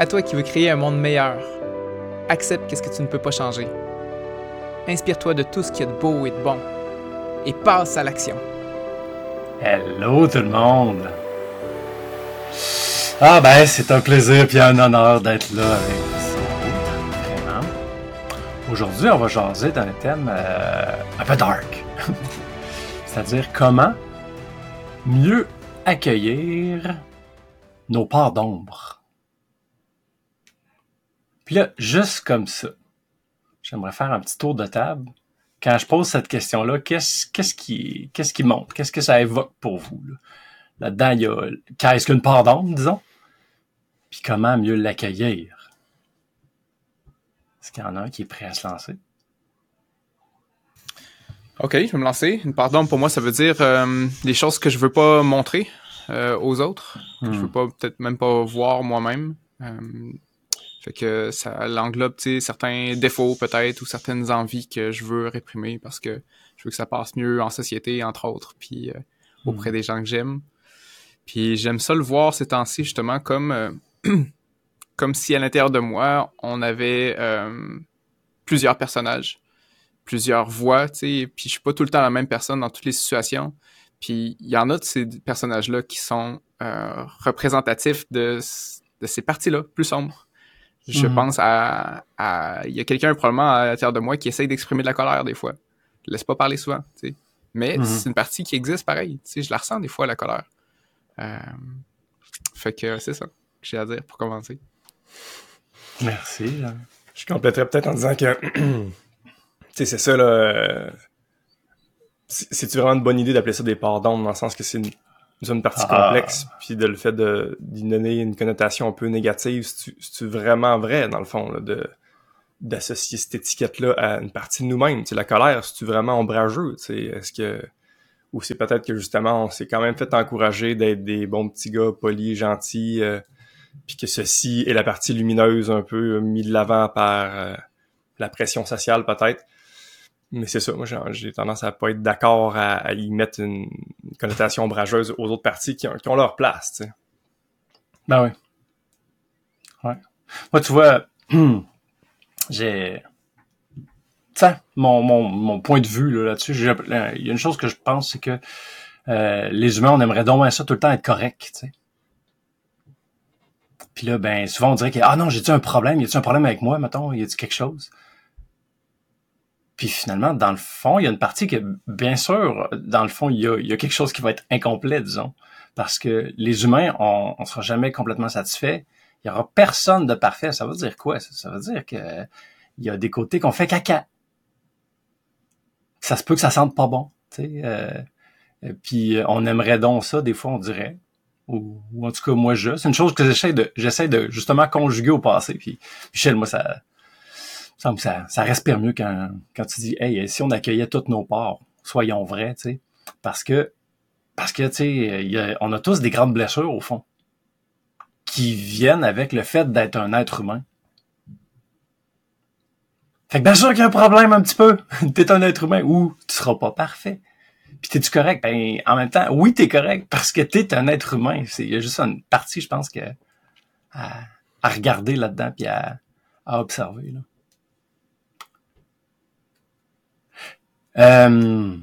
À toi qui veux créer un monde meilleur, accepte qu'est-ce que tu ne peux pas changer. Inspire-toi de tout ce qu'il y a de beau et de bon et passe à l'action. Hello tout le monde! Ah ben, c'est un plaisir et un honneur d'être là avec vous. Aujourd'hui, on va jaser d'un thème euh, un peu dark. C'est-à-dire comment mieux accueillir nos parts d'ombre. Puis là, juste comme ça, j'aimerais faire un petit tour de table. Quand je pose cette question-là, qu'est-ce, qu'est-ce qui, qu'est-ce qui monte? Qu'est-ce que ça évoque pour vous? Là? Là-dedans, il y a qu'est-ce qu'une part d'ombre, disons? Puis comment mieux l'accueillir? Est-ce qu'il y en a un qui est prêt à se lancer? Ok, je vais me lancer. Une part d'ombre, pour moi, ça veut dire euh, des choses que je veux pas montrer euh, aux autres, que je Hmm. veux pas peut-être même pas voir moi-même. Euh, fait que ça l'englobe, tu sais, certains défauts peut-être ou certaines envies que je veux réprimer parce que je veux que ça passe mieux en société, entre autres, puis euh, auprès des gens que j'aime. Puis j'aime ça le voir ces temps-ci justement comme euh, comme si à l'intérieur de moi on avait euh, plusieurs personnages, plusieurs voix, tu sais. Puis je suis pas tout le temps la même personne dans toutes les situations. Puis il y en a de ces personnages-là qui sont représentatifs de, de ces parties-là, plus sombres. Je Mhm. pense à, à- Il y a quelqu'un probablement à l'intérieur de moi qui essaye d'exprimer de la colère des fois. Je laisse pas parler souvent, tu sais. Mais Mhm. c'est une partie qui existe pareil. Tu sais, je la ressens des fois, la colère. Euh, fait que c'est ça que j'ai à dire pour commencer. Merci. Je compléterais peut-être en disant que, tu sais, c'est ça, là. euh, c'est- C'est-tu vraiment une bonne idée d'appeler ça des d'ombre, dans le sens que c'est une, c'est une partie Ah. complexe, puis de le fait de d'y donner une connotation un peu négative, c'est-tu vraiment vrai, dans le fond, là, de d'associer cette étiquette-là à une partie de nous-mêmes? Tu sais, la colère, c'est-tu vraiment ombrageux, est-ce que... Ou c'est peut-être que, justement, on s'est quand même fait encourager d'être des bons petits gars, polis, gentils, euh, puis que ceci est la partie lumineuse un peu euh, mis de l'avant par euh, la pression sociale peut-être. Mais c'est ça, moi j'ai- tendance à pas être d'accord à, y mettre une, connotation ombrageuse aux autres parties qui ont, leur place, tu sais. Ben oui. Ouais. Moi, tu vois, j'ai... Ça, mon, mon, mon point de vue là, là-dessus, j'ai- il y a une chose que je pense, c'est que euh, les humains, on aimerait donc ça tout le temps être correct, tu sais. Puis là, ben, souvent, on dirait que, ah non, j'ai-tu un problème? Y a-tu un problème avec moi, mettons? Y a-tu quelque chose? Puis finalement, dans le fond, il y a une partie que, bien sûr, dans le fond, il y a, il y a quelque chose qui va être incomplet, disons. Parce que les humains, on ne sera jamais complètement satisfait. Il y aura personne de parfait. Ça veut dire quoi? Ça, Ça veut dire que il y a des côtés qu'on fait caca. Ça se peut que ça sente pas bon. euh, euh, puis euh, on aimerait donc ça, des fois, on dirait. Ou, ou en tout cas, moi, je. C'est une chose que j'essaie de, j'essaie de justement conjuguer au passé. Puis, Michel, moi, ça, ça, ça, respire mieux quand, tu dis, hey, si on accueillait toutes nos parts, soyons vrais, tu sais. Parce que, parce que, tu sais, on a tous des grandes blessures, au fond, qui viennent avec le fait d'être un être humain. Fait que bien sûr qu'il y a un problème un petit peu. T'es un être humain ou tu seras pas parfait. Puis t'es-tu correct? Ben, en même temps, oui, t'es correct parce que t'es un être humain. Il y a juste une partie, je pense, que, à, à regarder là-dedans puis à, à observer, là. Euh,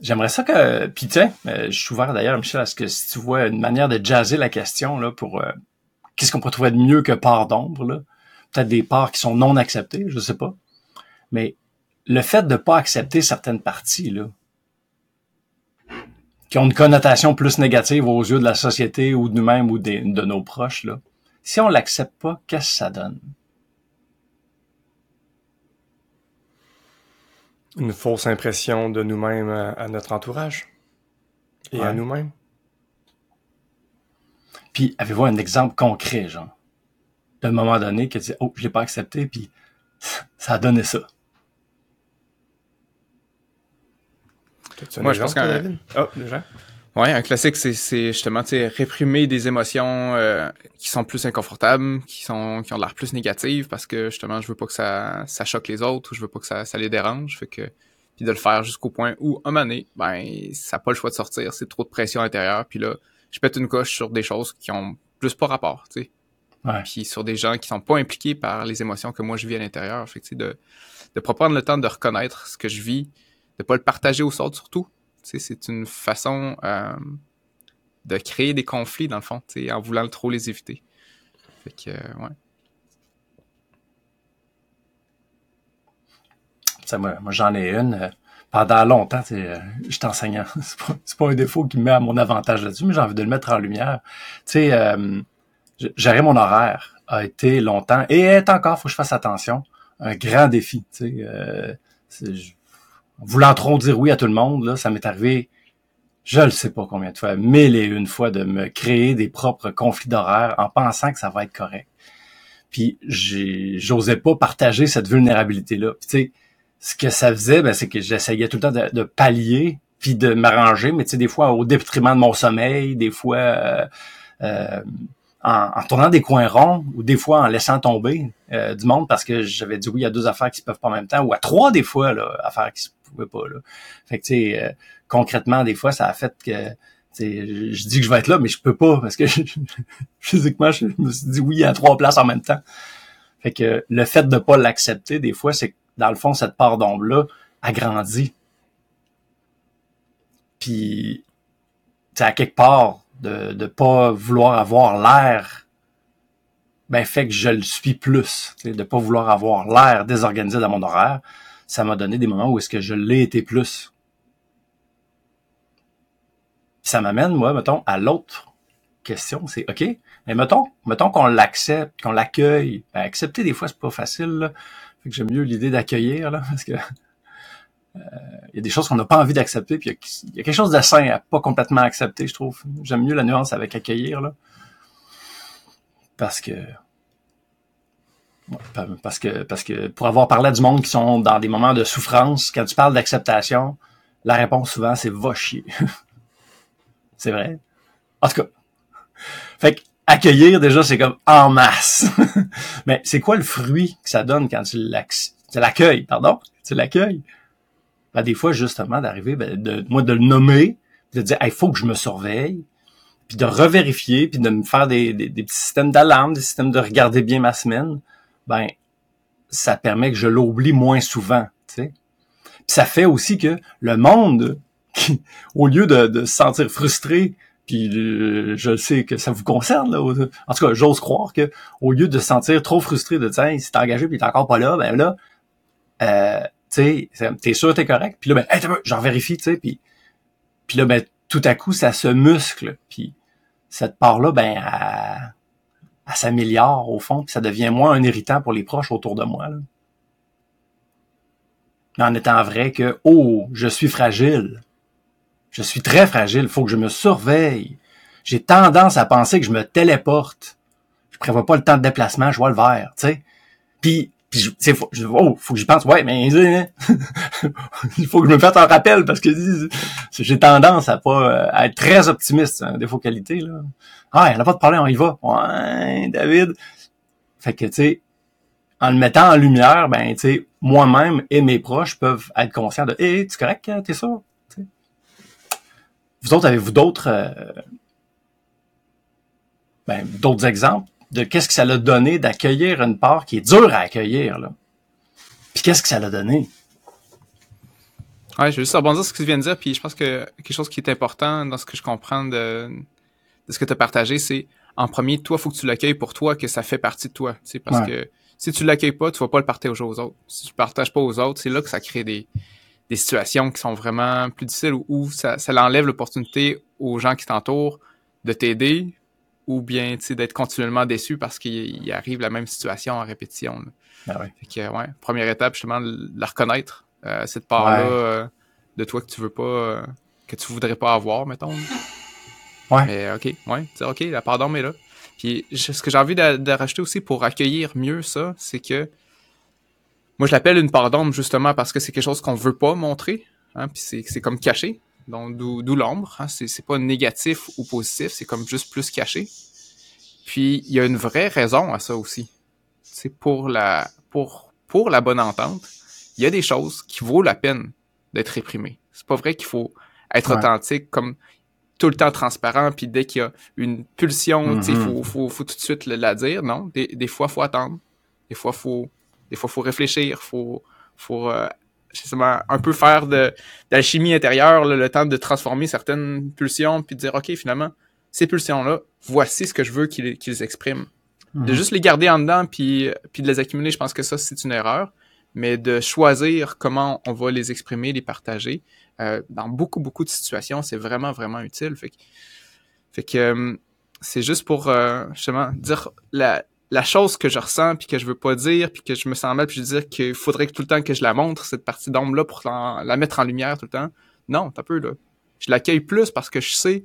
J'aimerais ça que, puis tiens, euh, je suis ouvert d'ailleurs, Michel, à ce que si tu vois une manière de jazzer la question là pour euh, qu'est-ce qu'on pourrait trouver de mieux que part d'ombre peut-être des parts qui sont non acceptées, je sais pas, mais le fait de pas accepter certaines parties là, qui ont une connotation plus négative aux yeux de la société ou de nous-mêmes ou de nos proches là, si on l'accepte pas, qu'est-ce que ça donne? Une fausse impression de nous-mêmes à, à notre entourage. Et à nous-mêmes. Puis avez-vous un exemple concret, genre, d'un moment donné que tu dis, oh, je l'ai pas accepté, puis ça a donné ça. Moi, je pense David? Ah, déjà? Ouais, un classique, c'est, c'est justement réprimer des émotions euh, qui sont plus inconfortables, qui sont qui ont l'air plus négatives parce que justement je veux pas que ça, ça choque les autres ou je veux pas que ça, ça les dérange. Fait que puis de le faire jusqu'au point où un moment donné, ben ça n'a pas le choix de sortir, c'est trop de pression intérieure. Puis là, je pète une coche sur des choses qui ont plus pas rapport, tu sais. Puis sur des gens qui sont pas impliqués par les émotions que moi je vis à l'intérieur. Fait que, de, de prendre le temps de reconnaître ce que je vis, de pas le partager aux autres surtout. C'est une façon euh, de créer des conflits, dans le fond, en voulant trop les éviter. Fait que, euh, ouais. moi, moi j'en ai une. Euh, pendant longtemps, euh, je suis enseignant. C'est pas, un défaut qui me met à mon avantage là-dessus, mais j'ai envie de le mettre en lumière. Tu sais, euh, gérer mon horaire a été longtemps et est encore, faut que je fasse attention, un grand défi. Tu sais, voulant trop dire oui à tout le monde, là, ça m'est arrivé, je ne sais pas combien de fois, mille et une fois, de me créer des propres conflits d'horaire en pensant que ça va être correct. Puis j'osais pas partager cette vulnérabilité-là. tu sais, ce que ça faisait, ben, c'est que j'essayais tout le temps de, pallier puis de m'arranger, mais tu sais, des fois au détriment de mon sommeil, des fois euh, euh, en, tournant des coins ronds, ou des fois en laissant tomber euh, du monde parce que j'avais dit oui à deux affaires qui se peuvent pas en même temps, ou à trois des fois, là, affaires qui se pouvaient pas. Là. Fait que tu sais, concrètement, des fois, ça a fait que je dis que je vais être là, mais je peux pas parce que physiquement, je me suis dit oui à trois places en même temps. Fait que le fait de pas l'accepter, des fois, c'est dans le fond, cette part d'ombre-là agrandit. Puis, à quelque part, de ne pas vouloir avoir l'air, ben fait que je le suis plus. De ne pas vouloir avoir l'air désorganisé dans mon horaire, ça m'a donné des moments où est-ce que je l'ai été plus. ça m'amène, moi, mettons, à l'autre question, c'est OK, mais mettons, mettons qu'on l'accepte, qu'on l'accueille. Ben, accepter, des fois, c'est pas facile. Là. Fait que j'aime mieux l'idée d'accueillir, là, parce que il euh, y a des choses qu'on n'a pas envie d'accepter, puis il y, a quelque chose de sain à pas complètement accepter, je trouve. J'aime mieux la nuance avec accueillir, là. Parce que parce que parce que pour avoir parlé du monde qui sont dans des moments de souffrance, quand tu parles d'acceptation, la réponse souvent c'est va chier. c'est vrai. En tout cas. Fait que accueillir, déjà, c'est comme en masse. Mais c'est quoi le fruit que ça donne quand tu l'accueilles, pardon? Tu l'accueilles? Ben, des fois, justement, d'arriver, ben, de, moi, de le nommer, de dire, il faut que je me surveille, puis de revérifier, puis de me faire des, des, petits systèmes d'alarme, des systèmes de regarder bien ma semaine, ben, ça permet que je l'oublie moins souvent, tu sais. Puis ça fait aussi que le monde, au lieu de, de se sentir frustré puis euh, je sais que ça vous concerne. Là. En tout cas, j'ose croire que au lieu de se sentir trop frustré de dire il s'est engagé puis il est encore pas là, ben là, euh, tu sais, t'es sûr t'es correct? Puis là, ben, hey, j'en vérifie, tu sais, puis, puis là, ben, tout à coup, ça se muscle. Puis cette part-là, ben, elle, elle s'améliore au fond, puis ça devient moins un irritant pour les proches autour de moi. En étant vrai que, oh, je suis fragile. Je suis très fragile, il faut que je me surveille. J'ai tendance à penser que je me téléporte. Je prévois pas le temps de déplacement, je vois le vert, tu sais. Puis, puis tu faut, oh, faut que j'y pense. Ouais, mais il faut que je me fasse un rappel parce que j'ai tendance à pas à être très optimiste, un défaut qualité là. Ah, elle a pas de problème, on y va. Ouais, David. Fait que tu sais, en le mettant en lumière, ben tu sais, moi-même et mes proches peuvent être conscients de, hé, tu correct, t'es ça? Vous autres, avez-vous d'autres euh, ben, d'autres exemples? De qu'est-ce que ça l'a donné d'accueillir une part qui est dure à accueillir, là? Puis qu'est-ce que ça l'a donné? Ouais, je veux juste rebondir sur ce que tu viens de dire, puis je pense que quelque chose qui est important dans ce que je comprends de, de ce que tu as partagé, c'est en premier, toi, faut que tu l'accueilles pour toi, que ça fait partie de toi. Tu parce que si tu l'accueilles pas, tu vas pas le partager aux autres. Si tu le partages pas aux autres, c'est là que ça crée des, des situations qui sont vraiment plus difficiles où, ça, ça enlève l'opportunité aux gens qui t'entourent de t'aider ou bien d'être continuellement déçu parce qu'il arrive la même situation en répétition. Ben fait que, ouais, première étape, justement, de la reconnaître, euh, cette part-là euh, de toi que tu veux pas, euh, que tu voudrais pas avoir, mettons. Ouais. Mais ok, ouais, ok, la pardon mais là. Puis ce que j'ai envie de, de, rajouter aussi pour accueillir mieux ça, c'est que moi, je l'appelle une part d'ombre justement parce que c'est quelque chose qu'on veut pas montrer, hein, puis c'est comme caché. Donc, d'où l'ombre. Hein, c'est pas négatif ou positif, c'est comme juste plus caché. Puis, il y a une vraie raison à ça aussi. C'est pour la, pour, pour la bonne entente, il y a des choses qui vaut la peine d'être réprimées. C'est pas vrai qu'il faut être authentique comme tout le temps transparent, puis dès qu'il y a une pulsion, il Mhm. faut, faut, faut tout de suite la dire. Non, des, des fois, faut attendre. Des fois, faut, des fois, faut réfléchir. Faut, faut euh, justement un peu faire de, de la chimie intérieure, là, le temps de transformer certaines pulsions, puis de dire, OK, finalement, ces pulsions-là, voici ce que je veux qu'ils qu'ils expriment. De Mhm. juste les garder en dedans, puis, puis de les accumuler, je pense que ça, c'est une erreur. Mais de choisir comment on va les exprimer, les partager, euh, dans beaucoup, beaucoup de situations, c'est vraiment, vraiment utile. Fait que, fait que euh, c'est juste pour, euh, justement, dire la, la chose que je ressens, puis que je veux pas dire, puis que je me sens mal, puis je veux dire qu'il faudrait que tout le temps que je la montre, cette partie d'ombre-là, pour la, mettre en lumière tout le temps. Non, t'as peu, là. Je l'accueille plus parce que je sais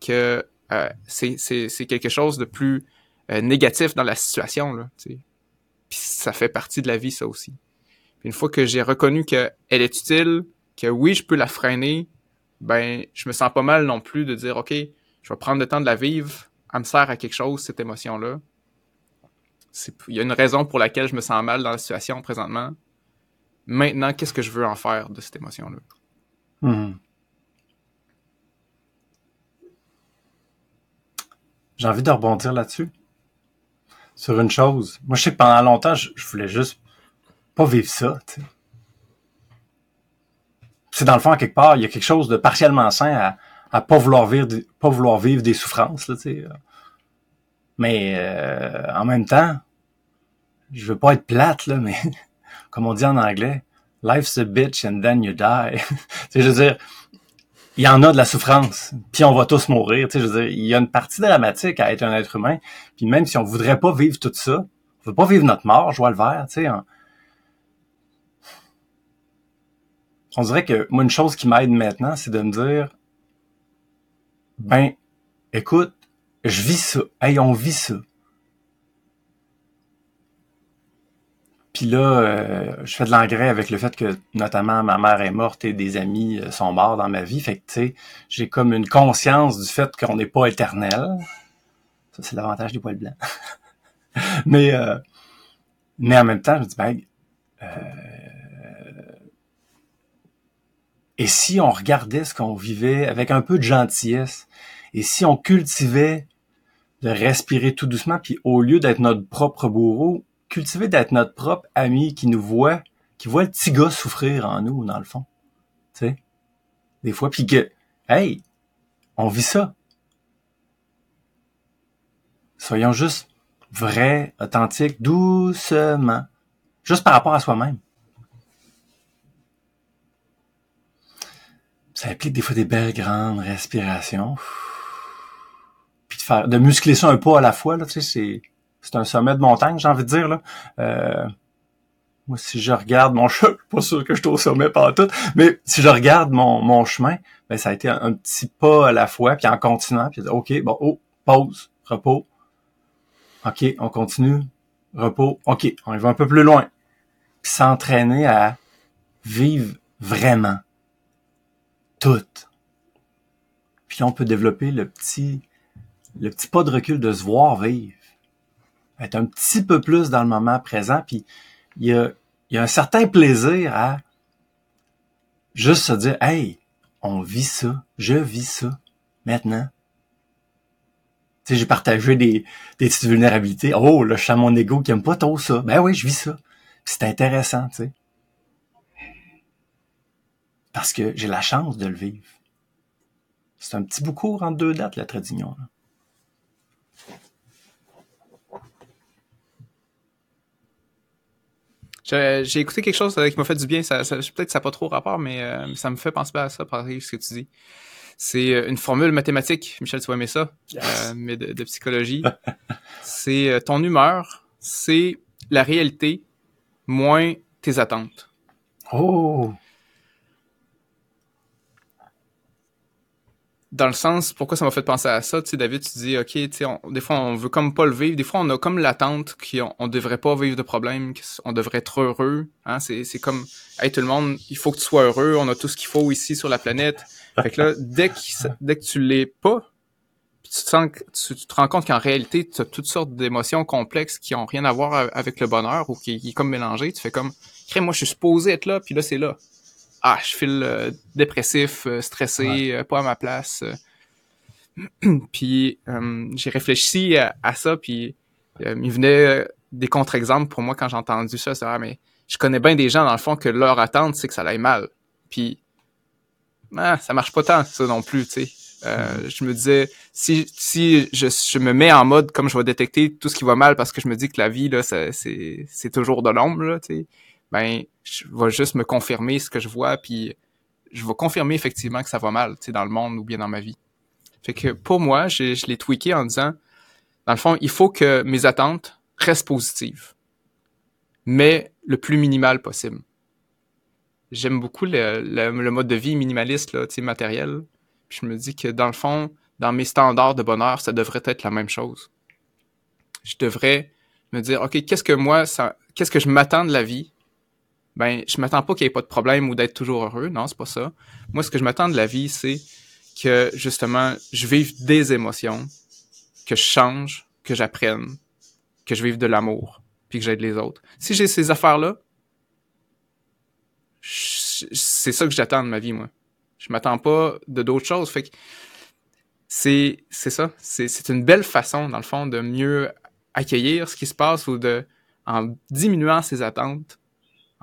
que euh, c'est quelque chose de plus euh, négatif dans la situation, là. Puis ça fait partie de la vie, ça aussi. Une fois que j'ai reconnu qu'elle est utile, que oui, je peux la freiner, ben, je me sens pas mal non plus de dire, OK, je vais prendre le temps de la vivre, elle me sert à quelque chose, cette émotion-là. C'est- Il y a une raison pour laquelle je me sens mal dans la situation présentement. Maintenant, qu'est-ce que je veux en faire de cette émotion-là? Mhm. J'ai envie de rebondir là-dessus. Sur une chose. Moi, je sais que pendant longtemps, je, voulais juste pas vivre ça. C'est dans le fond, quelque part, il y a quelque chose de partiellement sain à, à pas vouloir vivre, des- souffrances. Là, sais. Mais euh, en même temps, je veux pas être plate, là, mais comme on dit en anglais, life's a bitch and then you die. je veux dire, il y en a de la souffrance, puis on va tous mourir. Tu sais, je veux dire, il y a une partie dramatique à être un être humain, puis même si on voudrait pas vivre tout ça, on veut pas vivre notre mort, je vois le vert, tu sais. On dirait que moi, une chose qui m'aide maintenant, c'est de me dire, ben, écoute, je vis ça. Hey, on vit ça. Puis là, euh, je fais de l'engrais avec le fait que notamment ma mère est morte et des amis euh, sont morts dans ma vie. Fait que tu sais, j'ai comme une conscience du fait qu'on n'est pas éternel. Ça, c'est l'avantage des poils blancs. mais euh, mais en même temps, je me dis ben, euh, et si on regardait ce qu'on vivait avec un peu de gentillesse, et si on cultivait de respirer tout doucement, puis au lieu d'être notre propre bourreau, cultiver d'être notre propre ami qui nous voit, qui voit le petit gars souffrir en nous, dans le fond. Tu sais? Des fois, puis que, hey, on vit ça. Soyons juste vrais, authentiques, doucement. Juste par rapport à soi-même. Ça implique des fois des belles grandes respirations. De muscler ça un pas à la fois, là, tu sais, c'est, c'est un sommet de montagne, j'ai envie de dire, là. Euh, moi, si je regarde mon chemin, pas sûr que je suis au sommet pas tout, mais si je regarde mon, mon chemin, ben, ça a été un, un petit pas à la fois, puis en continuant, puis OK, bon, oh, pause, repos. OK, on continue, repos. OK, on y va un peu plus loin. Puis s'entraîner à vivre vraiment tout. Puis on peut développer le petit, le petit pas de recul de se voir vivre. Être un petit peu plus dans le moment présent, puis il y a, y a un certain plaisir à juste se dire, hey, on vit ça, je vis ça, maintenant. Tu sais, j'ai partagé des, des petites vulnérabilités. Oh, là, je sens mon ego qui aime pas trop ça. Ben oui, je vis ça. C'est intéressant, tu sais. Parce que j'ai la chance de le vivre. C'est un petit bout court entre deux dates, la Tradignon. Là. J'ai écouté quelque chose euh, qui m'a fait du bien. Ça, ça- Peut-être que ça n'a pas trop rapport, mais euh, ça me fait penser à ça, par ce que tu dis. C'est euh, une formule mathématique, Michel, tu vas aimer ça, euh, mais de, de psychologie. c'est euh, ton humeur, c'est la réalité moins tes attentes. Oh! Dans le sens, pourquoi ça m'a fait penser à ça, tu sais, David, tu dis, ok, tu sais, des fois, on veut comme pas le vivre, des fois, on a comme l'attente qu'on on devrait pas vivre de problème, qu'on devrait être heureux, hein, c'est, comme, hey, tout le monde, il faut que tu sois heureux, on a tout ce qu'il faut ici sur la planète. Fait que là, dès que, dès que tu l'es pas, tu te sens, tu, tu te rends compte qu'en réalité, tu as toutes sortes d'émotions complexes qui ont rien à voir avec le bonheur ou qui, qui est comme mélangé, tu fais comme, crème, moi, je suis supposé être là, puis là, c'est là ah, je file euh, dépressif, euh, stressé, Ouais. euh, pas à ma place. puis euh, j'ai réfléchi à, ça, puis euh, il venait des contre-exemples pour moi quand j'ai entendu ça. C'est ah, mais je connais bien des gens, dans le fond, que leur attente, c'est que ça aille mal. Puis, ah, ça marche pas tant, ça non plus, tu sais. Euh, je me disais, si, si je, je, me mets en mode comme je vais détecter tout ce qui va mal parce que je me dis que la vie, là, c'est toujours de l'ombre, là, tu sais, ben, je vais juste me confirmer ce que je vois, puis je vais confirmer effectivement que ça va mal, tu sais, dans le monde ou bien dans ma vie. Fait que pour moi, je, je l'ai tweaké en disant, dans le fond, il faut que mes attentes restent positives, mais le plus minimal possible. J'aime beaucoup le, le, mode de vie minimaliste, là, tu sais, matériel. Puis je me dis que dans le fond, dans mes standards de bonheur, ça devrait être la même chose. Je devrais me dire, OK, qu'est-ce que moi, qu'est-ce que je m'attends de la vie? Ben, je m'attends pas qu'il n'y ait pas de problème ou d'être toujours heureux. Non, c'est pas ça. Moi, ce que je m'attends de la vie, c'est que, justement, je vive des émotions, que je change, que j'apprenne, que je vive de l'amour, puis que j'aide les autres. Si j'ai ces affaires-là, c'est ça que j'attends de ma vie, moi. Je m'attends pas de d'autres choses. Fait que c'est, c'est ça. C'est, c'est une belle façon, dans le fond, de mieux accueillir ce qui se passe ou de, en diminuant ses attentes,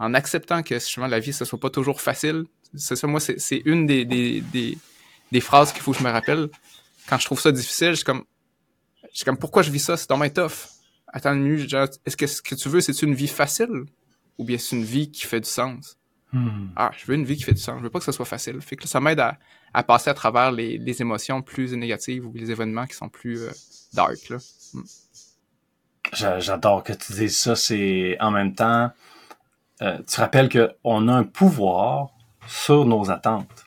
en acceptant que justement la vie, ce soit pas toujours facile. C'est ça, moi, c'est, une des, des, des, des phrases qu'il faut que je me rappelle. Quand je trouve ça difficile, je suis comme, je suis comme, pourquoi je vis ça? C'est dans tough. Attends une minute, est-ce que ce que tu veux, c'est une vie facile? Ou bien c'est une vie qui fait du sens? Hmm. Ah, je veux une vie qui fait du sens. Je veux pas que ce soit facile. Fait que ça m'aide à, à, passer à travers les, les, émotions plus négatives ou les événements qui sont plus euh, dark. Hmm. J'adore que tu dises ça. C'est en même temps, euh, tu rappelles qu'on a un pouvoir sur nos attentes.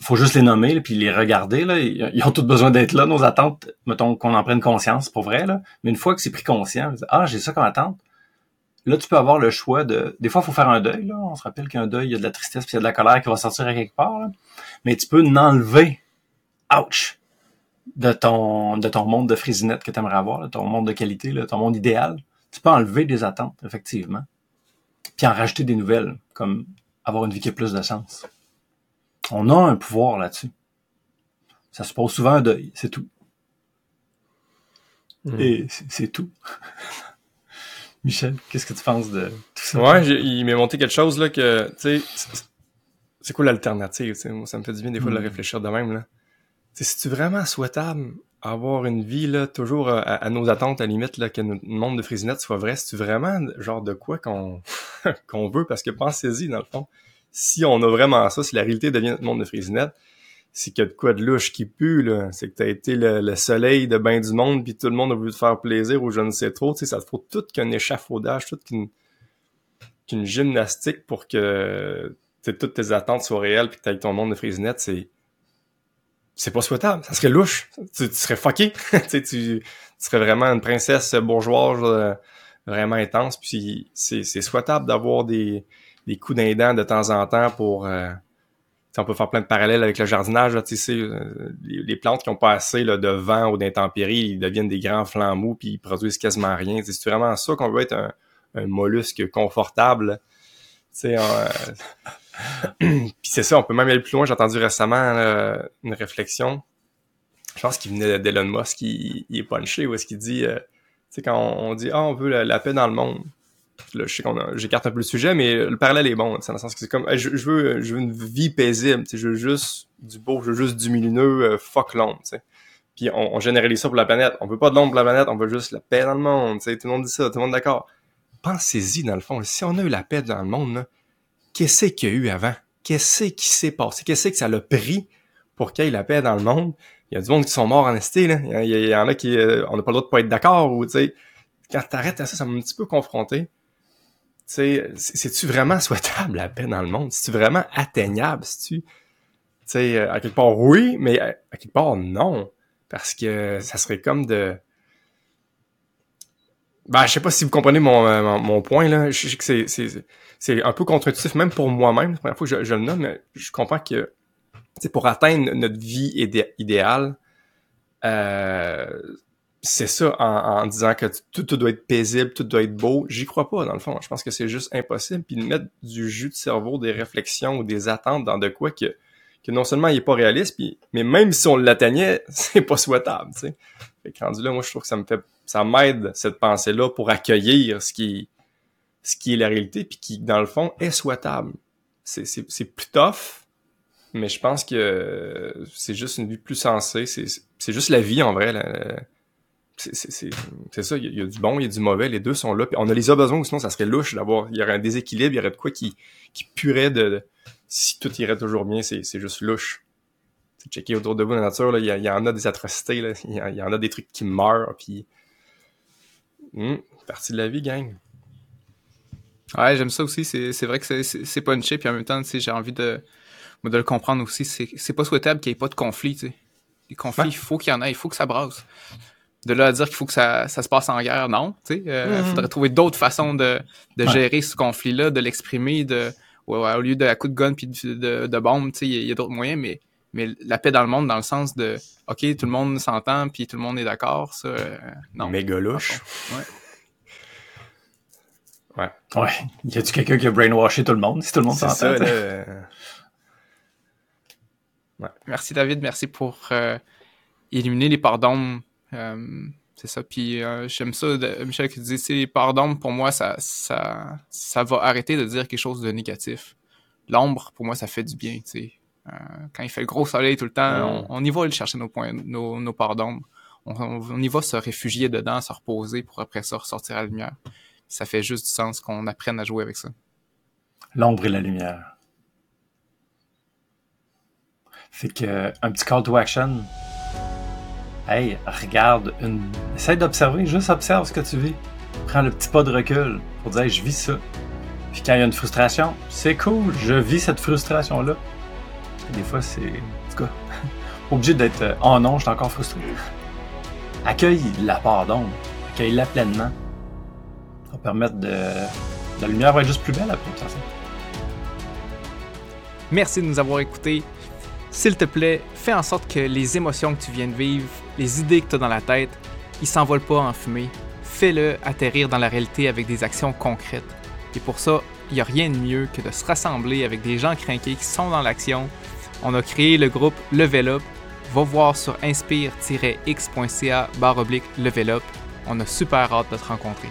Faut juste les nommer puis les regarder. Là. Ils ont tous besoin d'être là, nos attentes. Mettons qu'on en prenne conscience pour vrai. Là. Mais une fois que c'est pris conscience, ah, j'ai ça comme attente là, tu peux avoir le choix de. Des fois, il faut faire un deuil. Là. On se rappelle qu'un deuil, il y a de la tristesse puis il y a de la colère qui va sortir à quelque part. Là. Mais tu peux n'enlever, ouch, de ton de ton monde de frisinette que tu aimerais avoir, ton monde de qualité, là, ton monde idéal. Tu peux enlever des attentes, effectivement. Puis en rajouter des nouvelles, comme avoir une vie qui a plus de sens. On a un pouvoir là-dessus. Ça se pose souvent un deuil, c'est tout. Mmh. Et c'est tout. Michel, qu'est-ce que tu penses de tout ça? Ouais, il m'est monté quelque chose là que, tu sais, c'est quoi l'alternative? Moi, ça me fait du bien des fois de le hmm. réfléchir de même. là. C'est-tu vraiment souhaitable avoir une vie là, toujours à, nos attentes, à la limite, là, que notre monde de Frisinette soit vrai? C'est-tu vraiment genre de quoi qu'on qu'on veut? Parce que pensez-y, dans le fond. Si on a vraiment ça, si la réalité devient notre monde de Frisinette, c'est qu'il y a de quoi de louche qui pue, là. C'est que t'as été le, soleil de bain du monde, puis tout le monde a voulu te faire plaisir ou je ne sais trop. Tu sais, ça te faut tout qu'un échafaudage, tout qu'une gymnastique pour que toutes tes attentes soient réelles puis que t'aies ton monde de frisinette, c'est c'est pas souhaitable. Ça serait louche. Tu, serais fucké. tu, tu serais vraiment une princesse bourgeoise vraiment intense. Puis c'est souhaitable d'avoir des, des coups d'un de temps en temps pour... Euh, on peut faire plein de parallèles avec le jardinage. Là, euh, les, plantes qui ont pas assez là, de vent ou d'intempéries, ils deviennent des grands mous puis ils produisent quasiment rien. C'est vraiment ça qu'on veut être un, un mollusque confortable. Euh... puis c'est ça, on peut même aller plus loin. J'ai entendu récemment une réflexion. Je pense qu'il venait d'Elon Musk, il, il est punché, où est-ce qu'il dit, euh, sais, quand on, dit, ah, on veut la paix dans le monde là, je sais qu'on j'écarte un peu le sujet, mais le parallèle est bon, dans le sens que c'est comme, je, veux, je veux une vie paisible, je veux juste du beau, je veux juste du lumineux, euh, fuck l'ombre, Puis on, généralise ça pour la planète. On veut pas de l'ombre pour la planète, on veut juste la paix dans le monde, tu tout le monde dit ça, tout le monde est d'accord. Pensez-y, dans le fond, si on a eu la paix dans le monde, qu'est-ce qu'il y a eu avant? Qu'est-ce qui s'est passé? Qu'est-ce que ça l'a pris pour qu'il y ait la paix dans le monde? Il y a du monde qui sont morts en ST, là. Il y, en a qui, euh, on n'a pas le droit de pas être d'accord, ou, tu sais, quand t'arrêtes à ça, ça m'a un petit peu confronté c'est-tu vraiment souhaitable la paix dans le monde? C'est-tu vraiment atteignable? tu sais, à quelque part oui, mais à, quelque part non. Parce que ça serait comme de... Ben, je sais pas si vous comprenez mon, mon, point, là. Je sais que c'est un peu contre-intuitif, même pour moi-même. La première fois que je, le nomme, mais je comprends que, pour atteindre notre vie idéale, euh, c'est ça en, disant que tout, doit être paisible, tout doit être beau. J'y crois pas, dans le fond. Je pense que c'est juste impossible. Puis de mettre du jus de cerveau, des réflexions ou des attentes dans de quoi que, que non seulement il est pas réaliste, puis, mais même si on l'atteignait, c'est pas souhaitable, tu sais. Fait que rendu là, moi, je trouve que ça me fait, ça m'aide, cette pensée-là, pour accueillir ce qui, ce qui est la réalité, puis qui, dans le fond, est souhaitable. C'est plus tough, mais je pense que c'est juste une vie plus sensée, c'est, juste la vie, en vrai, c'est, ça, il y, a du bon, il y a du mauvais, les deux sont là, puis on a les a besoin, sinon ça serait louche d'avoir, il y aurait un déséquilibre, il y aurait de quoi qui, qui puerait de si tout irait toujours bien, c'est juste louche. checker autour de vous dans la nature, il y, y, en a des atrocités, il y, y, en a des trucs qui meurent, puis... Hum, partie de la vie, gang. Ouais, j'aime ça aussi. C'est vrai que c'est punché, puis en même temps, j'ai envie de, de le comprendre aussi. C'est pas souhaitable qu'il n'y ait pas de conflit, tu sais. Les conflits, il faut qu'il y en ait, il faut que ça brasse. De là à dire qu'il faut que ça, ça, se passe en guerre, non. Tu sais, euh, mm-hmm. faudrait trouver d'autres façons de, de gérer ce conflit-là, de l'exprimer, de, au lieu de la coup de gun puis de, de, bombe, il y a, d'autres moyens, mais, mais la paix dans le monde dans le sens de OK, tout le monde s'entend puis tout le monde est d'accord, ça, euh, non. Méga louche. Ouais. Ouais. Ouais. Y a-tu quelqu'un qui a brainwashé tout le monde, si tout le monde s'entend? Ouais. Merci David, merci pour euh, éliminer les pardons. Euh, c'est ça. Puis euh, j'aime ça, de, Michel qui dit, pardon, pour moi, ça, ça, ça va arrêter de dire quelque chose de négatif. L'ombre, pour moi, ça fait du bien, tu sais. Euh, quand il fait le gros soleil tout le temps, on, y va aller chercher nos points, nos, nos parts d'ombre. On, y va se réfugier dedans, se reposer pour après ça ressortir à la lumière. Ça fait juste du sens qu'on apprenne à jouer avec ça. L'ombre et la lumière. Fait que un petit call to action Hey, regarde une. Essaye d'observer, juste observe ce que tu vis. Prends le petit pas de recul pour dire je vis ça. Puis quand il y a une frustration, c'est cool, je vis cette frustration-là. Des fois, c'est. En tout cas, obligé d'être oh non, je suis encore frustré. Accueille la part d'ombre, accueille-la pleinement. Ça va permettre de. La lumière va être juste plus belle après ça. Merci de nous avoir écoutés. S'il te plaît, fais en sorte que les émotions que tu viens de vivre, les idées que tu as dans la tête, ils s'envolent pas en fumée. Fais-le atterrir dans la réalité avec des actions concrètes. Et pour ça, il n'y a rien de mieux que de se rassembler avec des gens craqués qui sont dans l'action. On a créé le groupe Level Up. Va voir sur inspire-x.ca barre oblique Level Up. On a super hâte de te rencontrer.